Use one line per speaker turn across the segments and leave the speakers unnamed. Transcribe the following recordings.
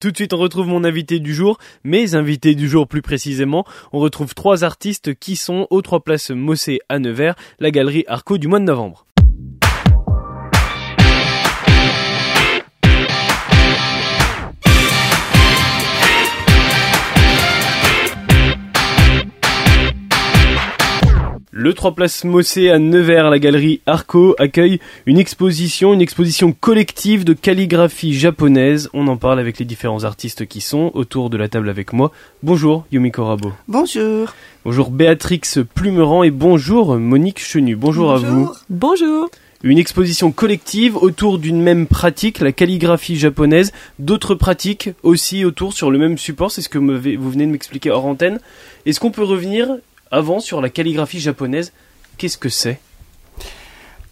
Tout de suite, on retrouve mon invité du jour, mes invités du jour plus précisément. On retrouve trois artistes qui sont aux trois places Mossé à Nevers, la galerie Arco du mois de novembre. Le 3 Place Mossé à Nevers, la galerie Arco accueille une exposition, une exposition collective de calligraphie japonaise. On en parle avec les différents artistes qui sont autour de la table avec moi. Bonjour Yumiko Rabo.
Bonjour.
Bonjour Béatrix Plumeran et bonjour Monique Chenu. Bonjour, à vous.
Bonjour.
Une exposition collective autour d'une même pratique, la calligraphie japonaise, d'autres pratiques aussi autour sur le même support, c'est ce que vous venez de m'expliquer hors antenne. Est-ce qu'on peut revenir avant, sur la calligraphie japonaise, qu'est-ce que c'est?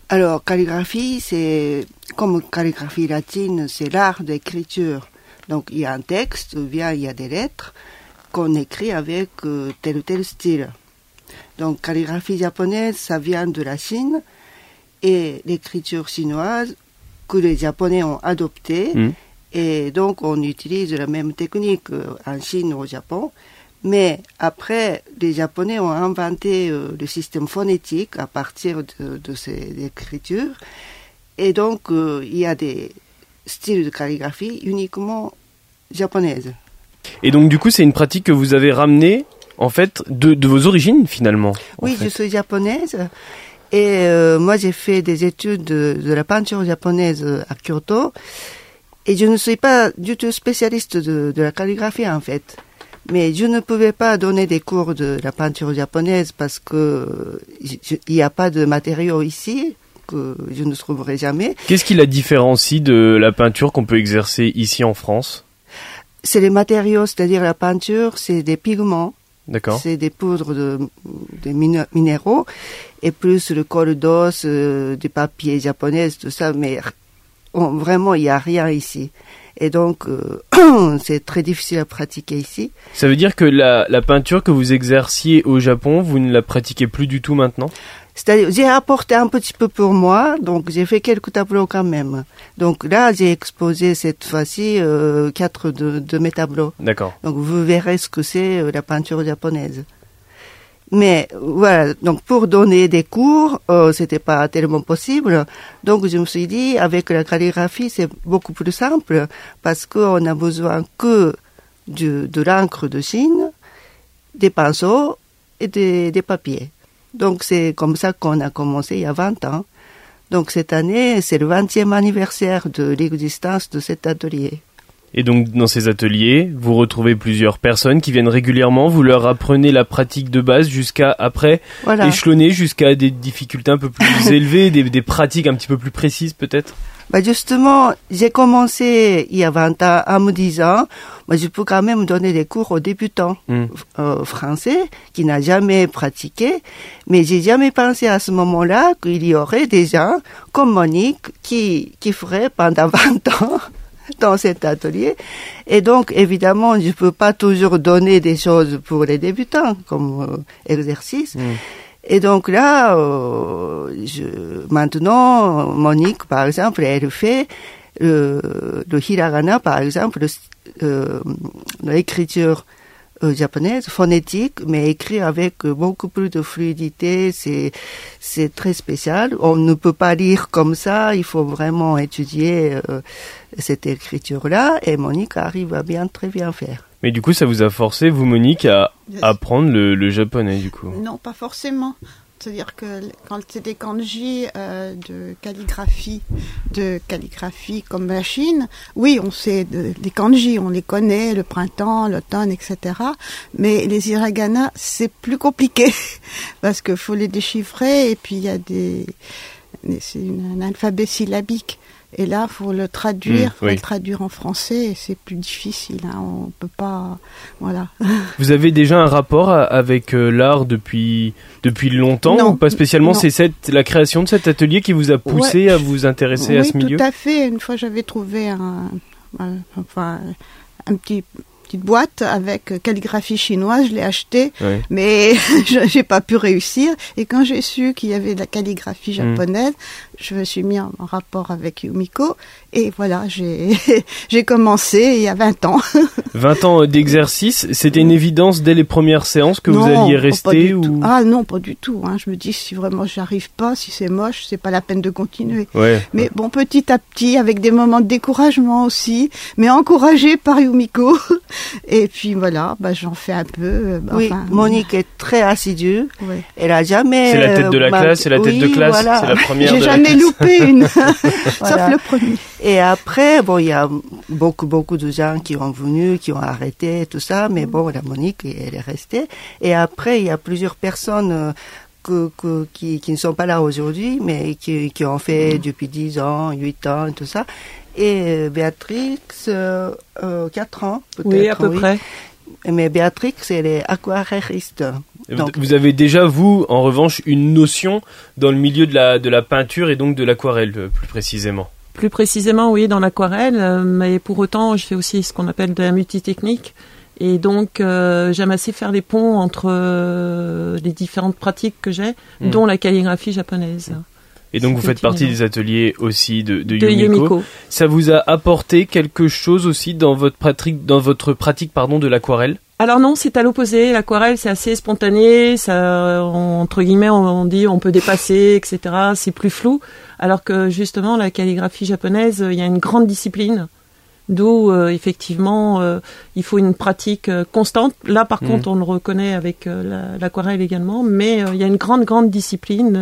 Alors, calligraphie, c'est comme calligraphie latine, c'est l'art d'écriture. Donc, il y a un texte, ou bien il y a des lettres qu'on écrit avec euh, tel ou tel style. Donc, calligraphie japonaise, ça vient de la Chine et l'écriture chinoise que les Japonais ont adoptée. Hmm. Et donc, on utilise la même technique euh, en Chine ou au Japon. Mais après, les Japonais ont inventé euh, le système phonétique à partir de, ces écritures. Et donc, euh, il y a des styles de calligraphie uniquement japonaises.
Et donc, du coup, c'est une pratique que vous avez ramenée, en fait, de, vos origines, finalement
Oui, je suis japonaise. Et euh, moi, j'ai fait des études de, de, la peinture japonaise à Kyoto. Et je ne suis pas du tout spécialiste de, de la calligraphie, en fait. Mais je ne pouvais pas donner des cours de la peinture japonaise parce que il n'y a pas de matériaux ici que je ne trouverai jamais.
Qu'est-ce qui la différencie de la peinture qu'on peut exercer ici en France?
C'est les matériaux, c'est-à-dire la peinture, c'est des pigments.
D'accord.
C'est des poudres de, minéraux et plus le col d'os, euh, des papiers japonais, tout ça. Mais vraiment, il n'y a rien ici. Et donc, euh, c'est très difficile à pratiquer ici.
Ça veut dire que la, la, peinture que vous exerciez au Japon, vous ne la pratiquez plus du tout maintenant
C'est-à-dire, j'ai apporté un petit peu pour moi, donc j'ai fait quelques tableaux quand même. Donc là, j'ai exposé cette fois-ci euh, quatre de, de, mes tableaux.
D'accord.
Donc vous verrez ce que c'est euh, la peinture japonaise. Mais voilà, donc pour donner des cours, euh, c'était pas tellement possible. Donc je me suis dit, avec la calligraphie, c'est beaucoup plus simple parce qu'on a besoin que de, de l'encre de Chine, des pinceaux et des, des papiers. Donc c'est comme ça qu'on a commencé il y a 20 ans. Donc cette année, c'est le 20e anniversaire de l'existence de cet atelier.
Et donc dans ces ateliers, vous retrouvez plusieurs personnes qui viennent régulièrement, vous leur apprenez la pratique de base jusqu'à après échelonner jusqu'à des difficultés un peu plus élevées, des, pratiques un petit peu plus précises peut-être?
Bah justement, j'ai commencé il y a 20 ans en me disant, moi je peux quand même donner des cours aux débutants hmm. euh, français qui n'a jamais pratiqué, mais j'ai jamais pensé à ce moment-là qu'il y aurait des gens comme Monique qui, qui feraient pendant 20 ans dans cet atelier. Et donc, évidemment, je ne peux pas toujours donner des choses pour les débutants comme euh, exercice. Mm. Et donc là, euh, je, maintenant, Monique, par exemple, elle fait le, le hiragana, par exemple, euh, l'écriture euh, japonaise, phonétique, mais écrit avec beaucoup plus de fluidité. C'est c'est très spécial. On ne peut pas lire comme ça. Il faut vraiment étudier euh, cette écriture-là. Et Monique arrive à bien très bien faire.
Mais du coup, ça vous a forcé, vous, Monique, à apprendre le, le japonais, du coup?
Non, pas forcément. C'est-à-dire que quand c'est des kanji euh, de calligraphie, de calligraphie comme la Chine, oui, on sait des kanji, on les connaît, le printemps, l'automne, etc. Mais les hiragana, c'est plus compliqué parce qu'il faut les déchiffrer et puis il y a des, c'est un alphabet syllabique. Et là, faut le traduire, mmh, faut le traduire en français, et c'est plus difficile. Hein, on peut pas, voilà.
Vous avez déjà un rapport avec euh, l'art depuis depuis longtemps ou pas spécialement? C'est cette la création de cet atelier qui vous a poussé à vous intéresser
à
ce milieu?
Tout à fait. Une fois, j'avais trouvé un, enfin, un petit petite boîte avec calligraphie chinoise. Je l'ai acheté, mais je j'ai pas pu réussir. Et quand j'ai su qu'il y avait de la calligraphie hmm. japonaise, je me suis mis en, rapport avec Yumiko. Et voilà, j'ai commencé il y a 20 ans.
20 ans d'exercice, c'était une évidence dès les premières séances que vous alliez rester ou...
Ah non, pas du tout. Hein. Je me dis si vraiment j'arrive pas, si c'est moche, c'est pas la peine de continuer. Mais bon, petit à petit, avec des moments de découragement aussi, mais encouragé par Yumiko. Et puis voilà, bah, j'en fais un peu. Euh,
bah, oui, Monique est très assidue. Elle a jamais.
C'est la tête de la euh, classe, c'est la tête de classe, c'est la première.
J'ai jamais loupé une, sauf le premier.
Et après, bon, il y a beaucoup, beaucoup de gens qui ont venu, qui ont arrêté, tout ça, mais bon, la Monique, elle est restée. Et après, il y a plusieurs personnes euh, que, que, qui, qui ne sont pas là aujourd'hui, mais qui, qui ont fait depuis 10 ans, 8 ans, tout ça. Et euh, Béatrix, euh, euh, 4 ans, peut-être.
Oui, à peu près.
Mais Béatrix, elle est aquarelliste.
Donc, vous avez déjà, vous, en revanche, une notion dans le milieu de la, de la peinture et donc de l'aquarelle, euh, plus précisément
Plus précisément, oui, dans l'aquarelle, mais pour autant, je fais aussi ce qu'on appelle de la multitechnique. Et donc, euh, j'aime assez faire les ponts entre euh, les différentes pratiques que j'ai, hmm. dont la calligraphie japonaise.
Et donc, vous faites partie des ateliers aussi de, de, Yumiko. Ça vous a apporté quelque chose aussi dans votre pratique, dans votre pratique pardon, de l'aquarelle?
Alors non, c'est à l'opposé. L'aquarelle, c'est assez spontané. Ça, entre guillemets, on, dit on peut dépasser, etc. C'est plus flou. Alors que justement, la calligraphie japonaise, il y a une grande discipline D'où euh, effectivement euh, il faut une pratique euh, constante. Là par mmh. contre on le reconnaît avec l'aquarelle également, mais il y a une grande grande discipline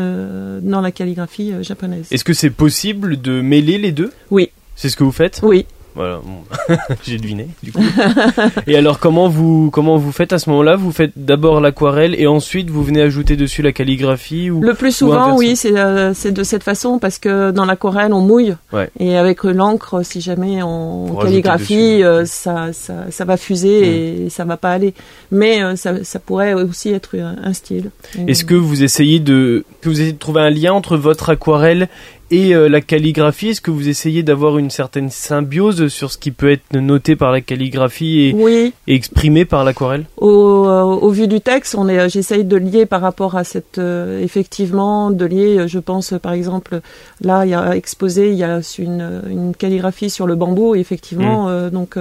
dans la calligraphie japonaise.
Est-ce que c'est possible de mêler les deux?
Oui.
C'est ce que vous faites?
Oui.
Voilà, j'ai deviné du coup. et alors comment vous comment vous faites à ce moment-là? Vous faites d'abord l'aquarelle et ensuite vous venez ajouter dessus la calligraphie ou
Le plus souvent, oui, c'est euh, c'est de cette façon parce que dans l'aquarelle on mouille. Et avec l'encre, si jamais on calligraphie, euh, ça, ça, ça va fuser et ça va pas aller. Mais euh, ça, ça pourrait aussi être un style.
Est-ce que vous essayez de que vous essayez de trouver un lien entre votre aquarelle et euh, la calligraphie, est-ce que vous essayez d'avoir une certaine symbiose sur ce qui peut être noté par la calligraphie et, exprimé par l'aquarelle?
Au, euh, au, vu du texte, on est, euh, j'essaye de lier par rapport à cette, effectivement, de lier, je pense par exemple, là il y a exposé, il y a une, une calligraphie sur le bambou, effectivement, mm. donc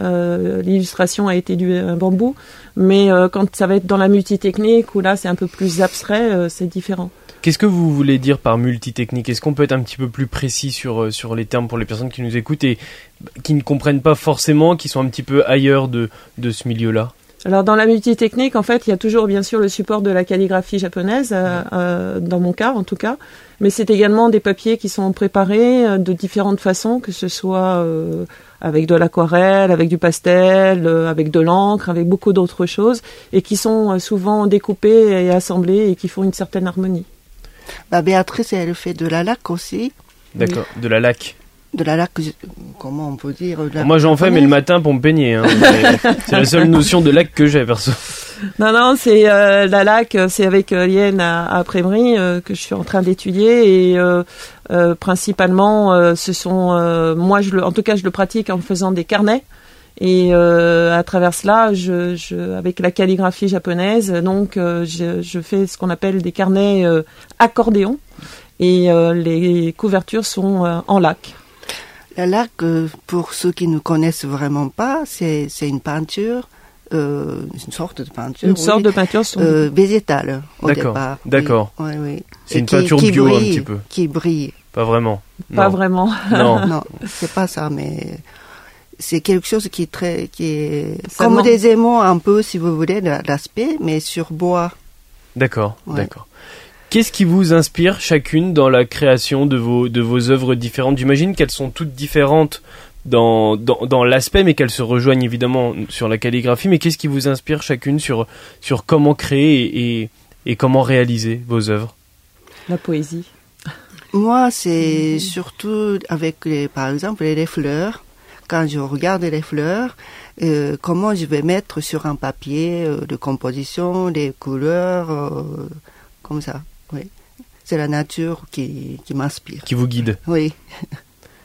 l'illustration a été du bambou, mais quand ça va être dans la multitechnique, où là c'est un peu plus abstrait, c'est différent.
Qu'est-ce que vous voulez dire par multitechnique? Est-ce qu'on peut être un petit peu plus précis sur, euh, sur les termes pour les personnes qui nous écoutent et qui ne comprennent pas forcément, qui sont un petit peu ailleurs de, de ce milieu-là?
Alors dans la multitechnique, en fait, il y a toujours bien sûr le support de la calligraphie japonaise, euh, euh, dans mon cas en tout cas, mais c'est également des papiers qui sont préparés de différentes façons, que ce soit avec de l'aquarelle, avec du pastel, avec de l'encre, avec beaucoup d'autres choses, et qui sont souvent découpés et assemblés et qui font une certaine harmonie.
Bah, Béatrice, elle fait de la laque aussi.
D'accord, de la laque.
De la laque, comment on peut dire
Moi j'en fais, mais le matin pour me peigner. Hein. c'est la seule notion de laque que j'ai, perso.
Non, non, c'est euh, la laque, c'est avec euh, Lienne à, à euh, que je suis en train d'étudier et euh, principalement, ce sont, moi, je le, en tout cas, je le pratique en faisant des carnets. Et euh, à travers cela, je, je, avec la calligraphie japonaise, donc euh, je, je, fais ce qu'on appelle des carnets euh, accordéons et euh, les couvertures sont en lac.
La lac, pour ceux qui ne connaissent vraiment pas, c'est une peinture euh, une sorte de peinture.
Une sorte de peinture
euh, végétale au départ.
D'accord.
Oui, oui,
C'est une peinture bio un petit peu.
Qui brille.
Pas vraiment.
Pas vraiment.
Non.
non, c'est pas ça, mais c'est quelque chose qui est très, qui est comme des aimants un peu, si vous voulez, l'aspect, mais sur bois.
D'accord, d'accord. Qu'est-ce qui vous inspire chacune dans la création de vos, de vos œuvres différentes? J'imagine qu'elles sont toutes différentes dans, dans, dans l'aspect, mais qu'elles se rejoignent évidemment sur la calligraphie. Mais qu'est-ce qui vous inspire chacune sur, sur comment créer et, et comment réaliser vos œuvres?
La poésie.
Moi, c'est surtout avec, les, par exemple, les fleurs quand je regarde les fleurs, euh, comment je vais mettre sur un papier euh, de composition, les couleurs, euh, comme ça. Oui. C'est la nature qui, qui m'inspire.
Qui vous guide.
Oui.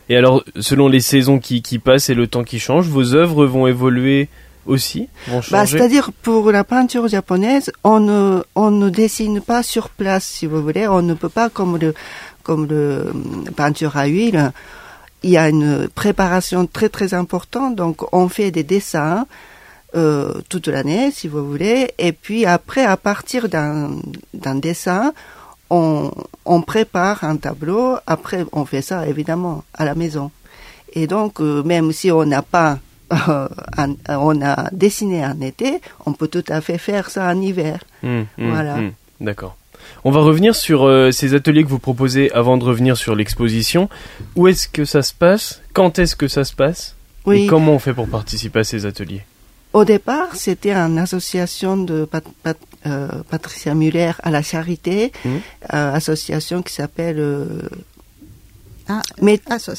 Et alors, selon les saisons qui, qui passent et le temps qui change, vos œuvres vont évoluer aussi vont
Bah, c'est-à-dire pour la peinture japonaise, on ne, on ne dessine pas sur place, si vous voulez. On ne peut pas comme le, comme le hum, peinture à huile. Il y a une préparation très très importante. Donc on fait des dessins euh, toute l'année, si vous voulez. Et puis après, à partir d'un dessin, on, on prépare un tableau. Après, on fait ça évidemment à la maison. Et donc, euh, même si on n'a pas, euh, un- on a dessiné en été, on peut tout à fait faire ça en hiver.
Hum, hum,
Voilà.
hum. D'accord. On va revenir sur euh, ces ateliers que vous proposez avant de revenir sur l'exposition. Où est-ce que ça se passe? Quand est-ce que ça se passe? Et comment on fait pour participer à ces ateliers?
Au départ, c'était une association de Pat- Pat- euh, Patricia Muller à la Charité,
Mhm.
euh, association qui s'appelle euh,
Ah,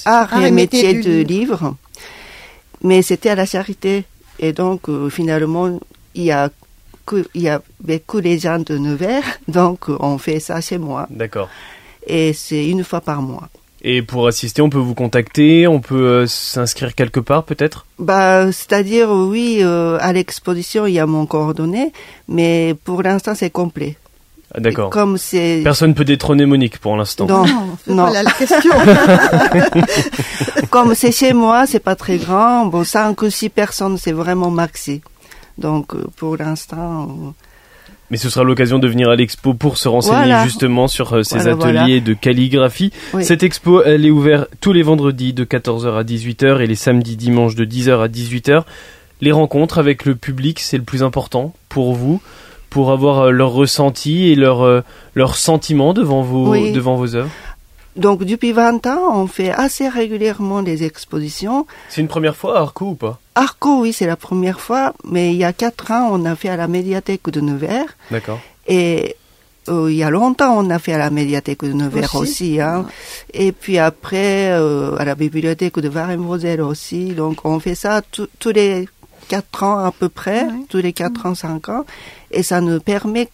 Art
Art
et métiers
du
de
livre.
livre. Mais c'était à la Charité. Et donc, euh, finalement, il y a que, il y avait que les gens de Nevers. Donc, euh, on fait ça chez moi.
D'accord.
Et c'est une fois par mois.
Et pour assister, on peut vous contacter, on peut euh, s'inscrire quelque part peut-être?
Bah, c'est-à-dire, oui, euh, à l'exposition, il y a mon coordonné, mais pour l'instant, c'est complet.
Ah, D'accord.
Comme c'est...
Personne peut détrôner Monique pour l'instant.
Non,
Non, c'est
non.
pas là la question.
Comme c'est chez moi, c'est pas très grand. Bon, cinq ou six personnes, c'est vraiment maxi. Donc, euh, pour l'instant, euh,
Mais ce sera l'occasion de venir à l'expo pour se renseigner
Voilà.
justement sur euh, ces
Voilà,
ateliers de calligraphie.
Oui.
Cette expo, elle est ouverte tous les vendredis de 14h à 18h et les samedis dimanches de 10h à 18h. Les rencontres avec le public, c'est le plus important pour vous, pour avoir leur ressenti et leur, leur sentiment devant vos,
Oui.
devant vos œuvres.
Donc depuis 20 ans, on fait assez régulièrement des expositions.
C'est une première fois à Arco ou pas?
Arco, oui, c'est la première fois, mais il y a quatre ans, on a fait à la médiathèque de Nevers.
D'accord.
Et euh, il y a longtemps, on a fait à la médiathèque de Nevers
Aussi.
aussi. hein. Et puis après, euh, à la bibliothèque de Varem-Rosel aussi. Donc on fait ça tous- tous les quatre ans à peu près,
Ouais.
tous les quatre ans, cinq ans. Et ça nous permet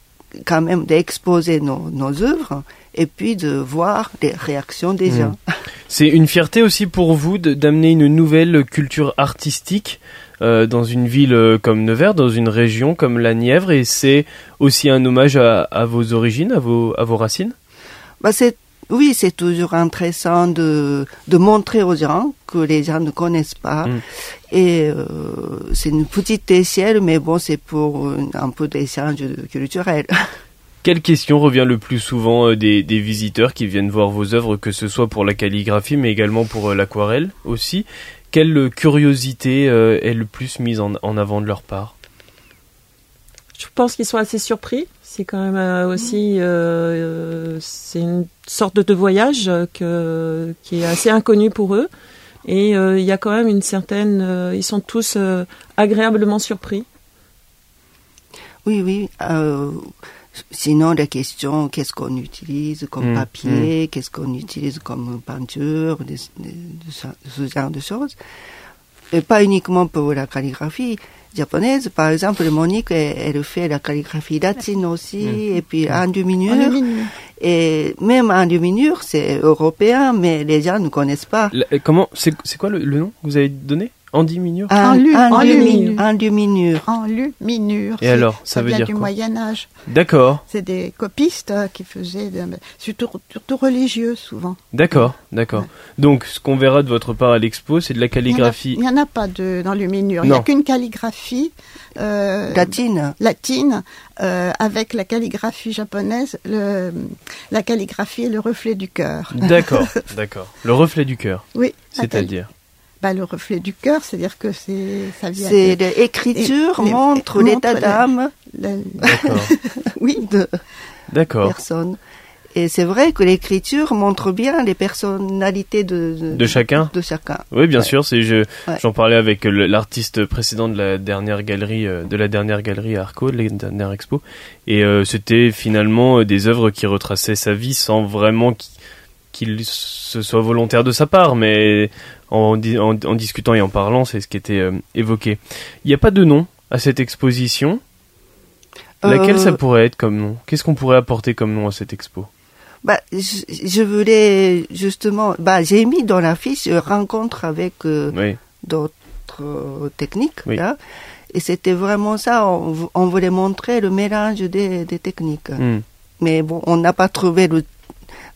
quand même d'exposer nos, nos œuvres et puis de voir les réactions des
Mm.
gens.
C'est une fierté aussi pour vous d'amener une nouvelle culture artistique euh, dans une ville euh, comme Nevers, dans une région comme la Nièvre, et c'est aussi un hommage à, à vos origines, à vos, à vos racines?
Bah, c'est, oui, c'est toujours intéressant de, de montrer aux gens que les gens ne connaissent pas.
Mm.
Et euh, c'est une petite échelle, mais bon, c'est pour un peu d'échange culturel.
Quelle question revient le plus souvent euh, des, des visiteurs qui viennent voir vos œuvres, que ce soit pour la calligraphie, mais également pour euh, l'aquarelle aussi? Quelle curiosité euh, est le plus mise en, en avant de leur part?
Je pense qu'ils sont assez surpris. C'est quand même euh, aussi euh, euh, c'est une sorte de voyage euh, que, qui est assez inconnu pour eux. Et euh, il y a quand même une certaine. euh, ils sont tous euh, agréablement surpris.
Oui, oui. euh, sinon, la question, qu'est-ce qu'on utilise comme
Mm,
papier, qu'est-ce qu'on utilise comme peinture, des- des- de ce genre de choses. Et pas uniquement pour la calligraphie japonaise. Par exemple, Monique, elle, elle fait la calligraphie latine aussi,
Mm.
et puis en
est mignon.
Et même en c'est européen, mais les gens ne connaissent pas.
La- Comment C'est c'est quoi le, le nom que vous avez donné? Andy Minure
En lu- en
demi-
lu-
en demi-minure.
En luminure.
Et alors, ça veut
vient
dire
du
quoi
Moyen Âge.
D'accord,
C'est des copistes euh, qui faisaient, de- surtout, surtout religieux souvent.
d'accord, d'accord. Donc, ce qu'on verra de votre part à l'expo, c'est de la calligraphie.
Il n'y en, a pas de, dans luminure. Il n'y
Non.
a qu'une calligraphie euh,
Latine.
latine euh, avec la calligraphie japonaise. Le, la calligraphie est le reflet du cœur.
D'accord, d'accord. Le reflet du cœur,
Oui.
c'est-à-dire
bah, le reflet du cœur, c'est-à-dire que c'est ça vient.
C'est
de-
l'écriture montre l'état d'âme
oui.
de
d'accord.
personnes. Et c'est vrai que l'écriture montre bien les personnalités de,
De chacun
de chacun.
Oui, bien
Ouais.
sûr. C'est je
Ouais.
j'en parlais avec l'artiste précédent de la dernière galerie euh, de la dernière galerie à Arco, de la dernière expo, et euh, c'était finalement euh, des œuvres qui retraçaient sa vie sans vraiment qu'il qu'il se soit volontaire de sa part, mais en, di- en, en discutant et en parlant, c'est ce qui était euh, évoqué. Il n'y a pas de nom à cette exposition? Laquelle
Euh,
ça pourrait être comme nom? Qu'est-ce qu'on pourrait apporter comme nom à cette expo?
Bah, je, je voulais justement, bah, j'ai mis dans la fiche euh, rencontre avec euh,
Oui.
d'autres théâtre euh, technique. Là. Et c'était vraiment ça, on, voulait montrer le mélange des, des techniques. Hmm. Mais bon, on n'a pas trouvé le,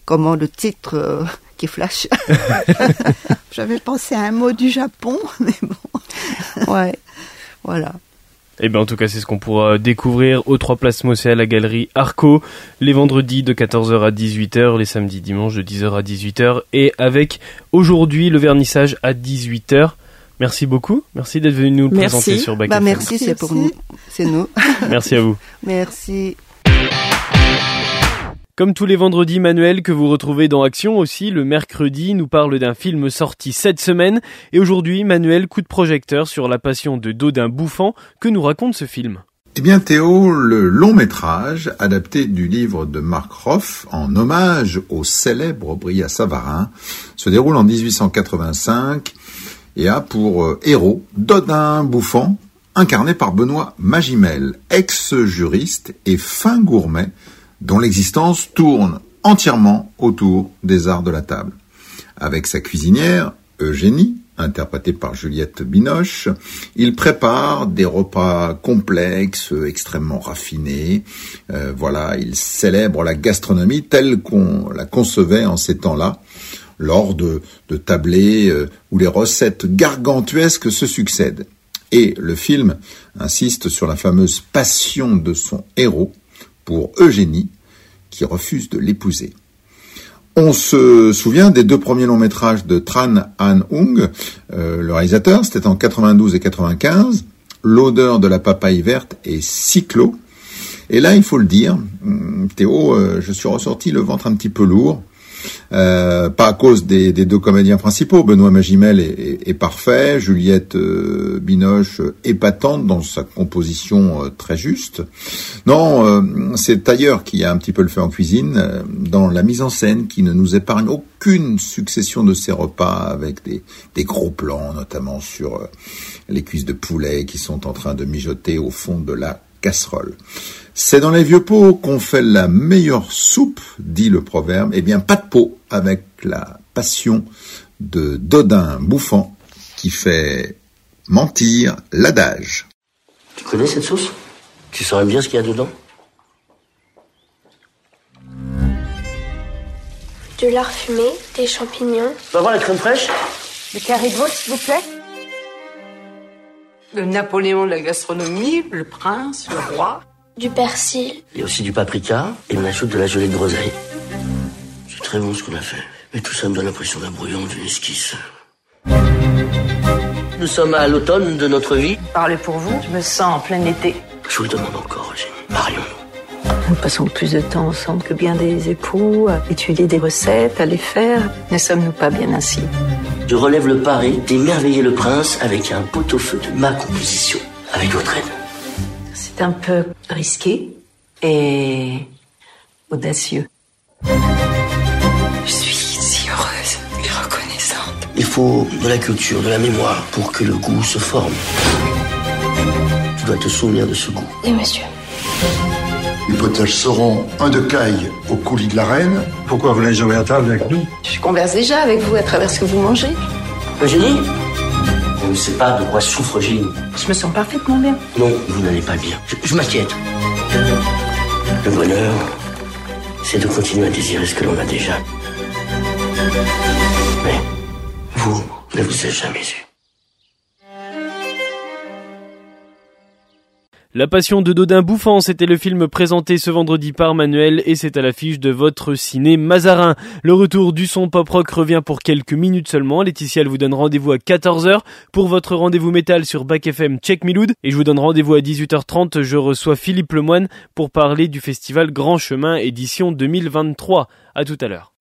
comment le titre euh, qui flash.
J'avais pensé à un mot du Japon, mais bon.
ouais, voilà.
Et eh bien en tout cas c'est ce qu'on pourra découvrir aux trois places Mossé à la galerie Arco les vendredis de 14h à 18h, les samedis dimanches de 10h à 18h et avec aujourd'hui le vernissage à 18h. Merci beaucoup. Merci d'être venu nous le présenter sur Bac
bah, Merci, c'est pour nous. C'est nous.
merci à vous.
Merci.
Comme tous les vendredis, Manuel, que vous retrouvez dans Action aussi, le mercredi, nous parle d'un film sorti cette semaine. Et aujourd'hui, Manuel, coup de projecteur sur la passion de Dodin Bouffant. Que nous raconte ce film?
Eh bien Théo, le long métrage adapté du livre de Marc Roff en hommage au célèbre Bria Savarin se déroule en 1885 et a pour euh, héros Dodin Bouffant, incarné par Benoît Magimel, ex-juriste et fin gourmet, dont l'existence tourne entièrement autour des arts de la table. Avec sa cuisinière, Eugénie, interprétée par Juliette Binoche, il prépare des repas complexes, extrêmement raffinés. Euh, voilà, il célèbre la gastronomie telle qu'on la concevait en ces temps-là, lors de, de tablés euh, où les recettes gargantuesques se succèdent. Et le film insiste sur la fameuse passion de son héros pour Eugénie, qui refuse de l'épouser. On se souvient des deux premiers longs métrages de Tran Han Ung, euh, le réalisateur, c'était en 92 et 95, L'odeur de la papaye verte et Cyclo. Et là, il faut le dire, hum, Théo, euh, je suis ressorti le ventre un petit peu lourd. Euh, pas à cause des, deux comédiens principaux. Benoît Magimel est, parfait, Juliette euh, Binoche épatante dans sa composition euh, très juste. Non, c'est ailleurs qui a un petit peu le fait en cuisine, dans la mise en scène qui ne nous épargne aucune succession de ces repas avec des gros plans, notamment sur les cuisses de poulet qui sont en train de mijoter au fond de la casserole. C'est dans les vieux pots qu'on fait la meilleure soupe, dit le proverbe. Eh bien, pas de pot avec la passion de Dodin Bouffant qui fait mentir l'adage.
Tu connais cette sauce? Tu saurais bien ce qu'il y a dedans?
De lard fumé, des champignons.
Tu vas voir la crème fraîche
Le carré de veau, s'il vous plaît Le Napoléon de la gastronomie, le prince, le roi
du persil.
Il y a aussi du paprika et on ajoute de la gelée de groseille. C'est très bon ce qu'on a fait. Mais tout ça me donne l'impression d'un brouillon, d'une esquisse. Nous sommes à l'automne de notre vie.
Parlez pour vous, je me sens en plein été.
Je vous le demande encore, Eugénie. Marions-nous.
Nous passons plus de temps ensemble que bien des époux, à étudier des recettes, à les faire. Ne sommes-nous pas bien ainsi?
Je relève le pari d'émerveiller le prince avec un pot-au-feu de ma composition, avec votre aide.
C'est un peu risqué et audacieux.
Je suis si heureuse et reconnaissante.
Il faut de la culture, de la mémoire pour que le goût se forme. Tu dois te souvenir de ce goût.
Oui, monsieur.
Potages seront un de caille au coulis de la reine.
Pourquoi vous n'allez jamais à table avec nous?
Je converse déjà avec vous à travers ce que vous mangez.
Eugénie? On ne sait pas de quoi souffre Gilles.
Je me sens parfaitement bien.
Non, vous n'allez pas bien. Je, m'inquiète. Le bonheur, c'est de continuer à désirer ce que l'on a déjà. Mais vous ne vous êtes jamais eu.
La Passion de Dodin Bouffant, c'était le film présenté ce vendredi par Manuel et c'est à l'affiche de votre ciné Mazarin. Le retour du son pop rock revient pour quelques minutes seulement. Laetitia vous donne rendez-vous à 14h pour votre rendez-vous métal sur Back FM Check Miloud et je vous donne rendez-vous à 18h30. Je reçois Philippe Lemoine pour parler du festival Grand Chemin édition 2023. À tout à l'heure.